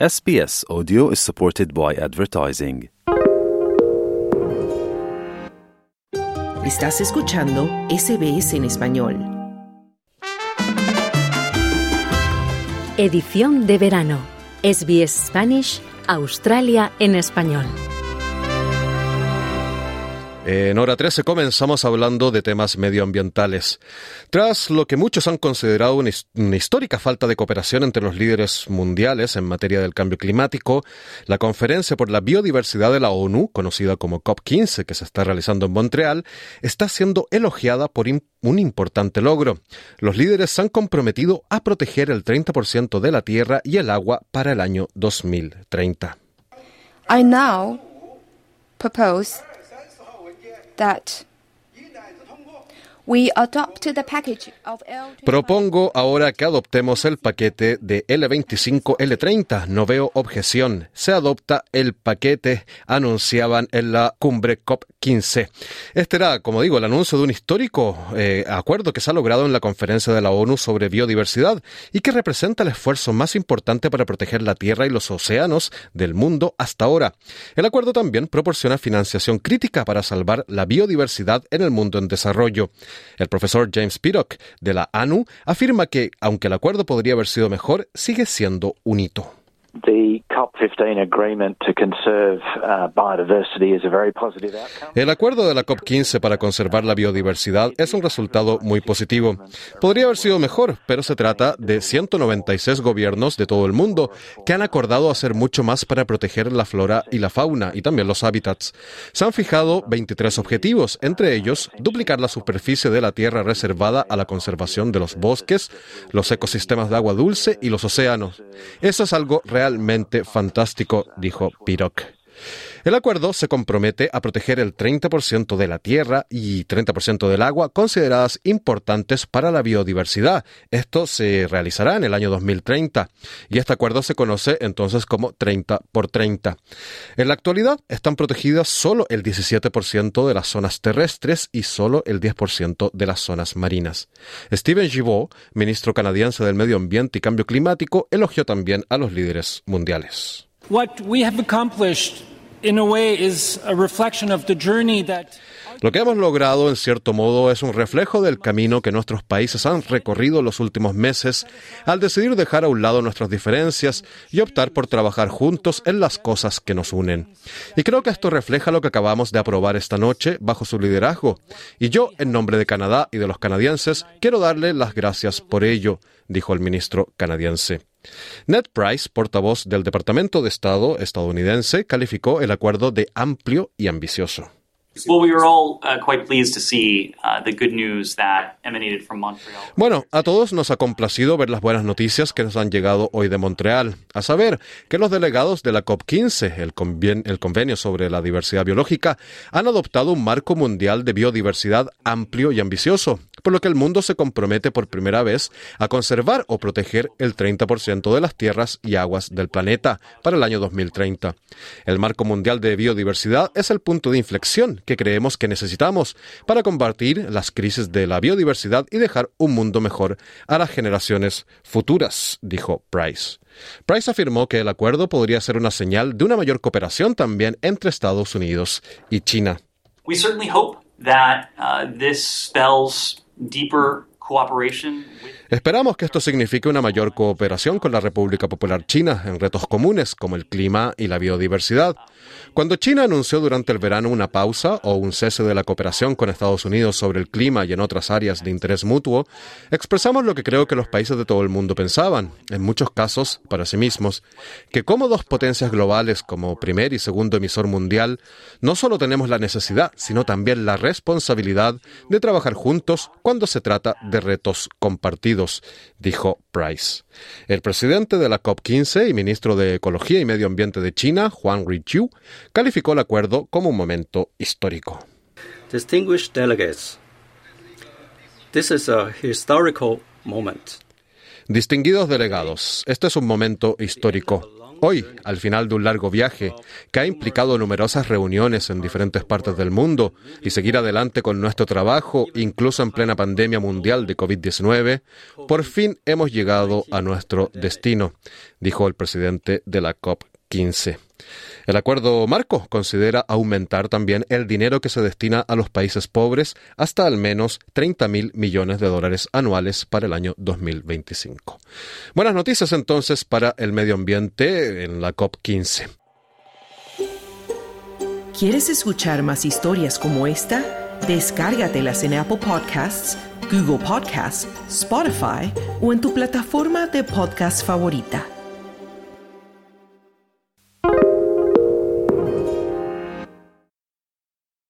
SBS Audio is supported by advertising. Estás escuchando SBS en español. Edición de verano. SBS Spanish, Australia en español. En hora 13 comenzamos hablando de temas medioambientales. Tras lo que muchos han considerado una, histórica falta de cooperación entre los líderes mundiales en materia del cambio climático, la Conferencia por la Biodiversidad de la ONU, conocida como COP15, que se está realizando en Montreal, está siendo elogiada por un importante logro. Los líderes se han comprometido a proteger el 30% de la tierra y el agua para el año 2030. I now propose that Propongo ahora que adoptemos el paquete de L25-L30. No veo objeción. Se adopta el paquete, anunciaban en la cumbre COP15. Este era, como digo, el anuncio de un histórico eh, acuerdo que se ha logrado en la conferencia de la ONU sobre biodiversidad y que representa el esfuerzo más importante para proteger la tierra y los océanos del mundo hasta ahora. El acuerdo también proporciona financiación crítica para salvar la biodiversidad en el mundo en desarrollo. El profesor James Pirock de la ANU afirma que, aunque el acuerdo podría haber sido mejor, sigue siendo un hito. The COP15 agreement to conserve biodiversity is a very positive outcome. El acuerdo de la COP15 para conservar la biodiversidad es un resultado muy positivo. Podría haber sido mejor, pero se trata de 196 gobiernos de todo el mundo que han acordado hacer mucho más para proteger la flora y la fauna y también los hábitats. Se han fijado 23 objetivos, entre ellos duplicar la superficie de la tierra reservada a la conservación de los bosques, los ecosistemas de agua dulce y los océanos. Eso es algo realmente fantástico, dijo Piroc. El acuerdo se compromete a proteger el 30% de la tierra y 30% del agua consideradas importantes para la biodiversidad. Esto se realizará en el año 2030 y este acuerdo se conoce entonces como 30 por 30. En la actualidad están protegidas solo el 17% de las zonas terrestres y solo el 10% de las zonas marinas. Steven Gibault, ministro canadiense del Medio Ambiente y Cambio Climático, elogió también a los líderes mundiales. Lo que hemos logrado, en cierto modo, es un reflejo del camino que nuestros países han recorrido los últimos meses al decidir dejar a un lado nuestras diferencias y optar por trabajar juntos en las cosas que nos unen. Y creo que esto refleja lo que acabamos de aprobar esta noche bajo su liderazgo. Y yo, en nombre de Canadá y de los canadienses, quiero darle las gracias por ello, dijo el ministro canadiense. Ned Price, portavoz del Departamento de Estado estadounidense, calificó el acuerdo de amplio y ambicioso. Bueno, a todos nos ha complacido ver las buenas noticias que nos han llegado hoy de Montreal, a saber que los delegados de la COP15, el, conven el convenio sobre la diversidad biológica, han adoptado un marco mundial de biodiversidad amplio y ambicioso, por lo que el mundo se compromete por primera vez a conservar o proteger el 30% de las tierras y aguas del planeta para el año 2030. El marco mundial de biodiversidad es el punto de inflexión que creemos que necesitamos para combatir las crisis de la biodiversidad y dejar un mundo mejor a las generaciones futuras, dijo Price. Price afirmó que el acuerdo podría ser una señal de una mayor cooperación también entre Estados Unidos y China. Uh, deeper cooperation with Esperamos que esto signifique una mayor cooperación con la República Popular China en retos comunes como el clima y la biodiversidad. Cuando China anunció durante el verano una pausa o un cese de la cooperación con Estados Unidos sobre el clima y en otras áreas de interés mutuo, expresamos lo que creo que los países de todo el mundo pensaban, en muchos casos para sí mismos, que como dos potencias globales como primer y segundo emisor mundial, no solo tenemos la necesidad, sino también la responsabilidad de trabajar juntos cuando se trata de retos compartidos dijo Price. El presidente de la COP15 y ministro de Ecología y Medio Ambiente de China, Huang Riqiu, calificó el acuerdo como un momento histórico. Distinguished delegates, this is a historical moment. Distinguidos delegados, este es un momento histórico. Hoy, al final de un largo viaje, que ha implicado numerosas reuniones en diferentes partes del mundo y seguir adelante con nuestro trabajo, incluso en plena pandemia mundial de COVID-19, por fin hemos llegado a nuestro destino, dijo el presidente de la COP15. El acuerdo marco considera aumentar también el dinero que se destina a los países pobres hasta al menos 30 mil millones de dólares anuales para el año 2025. Buenas noticias entonces para el medio ambiente en la COP15. ¿Quieres escuchar más historias como esta? Descárgatelas en Apple Podcasts, Google Podcasts, Spotify o en tu plataforma de podcast favorita.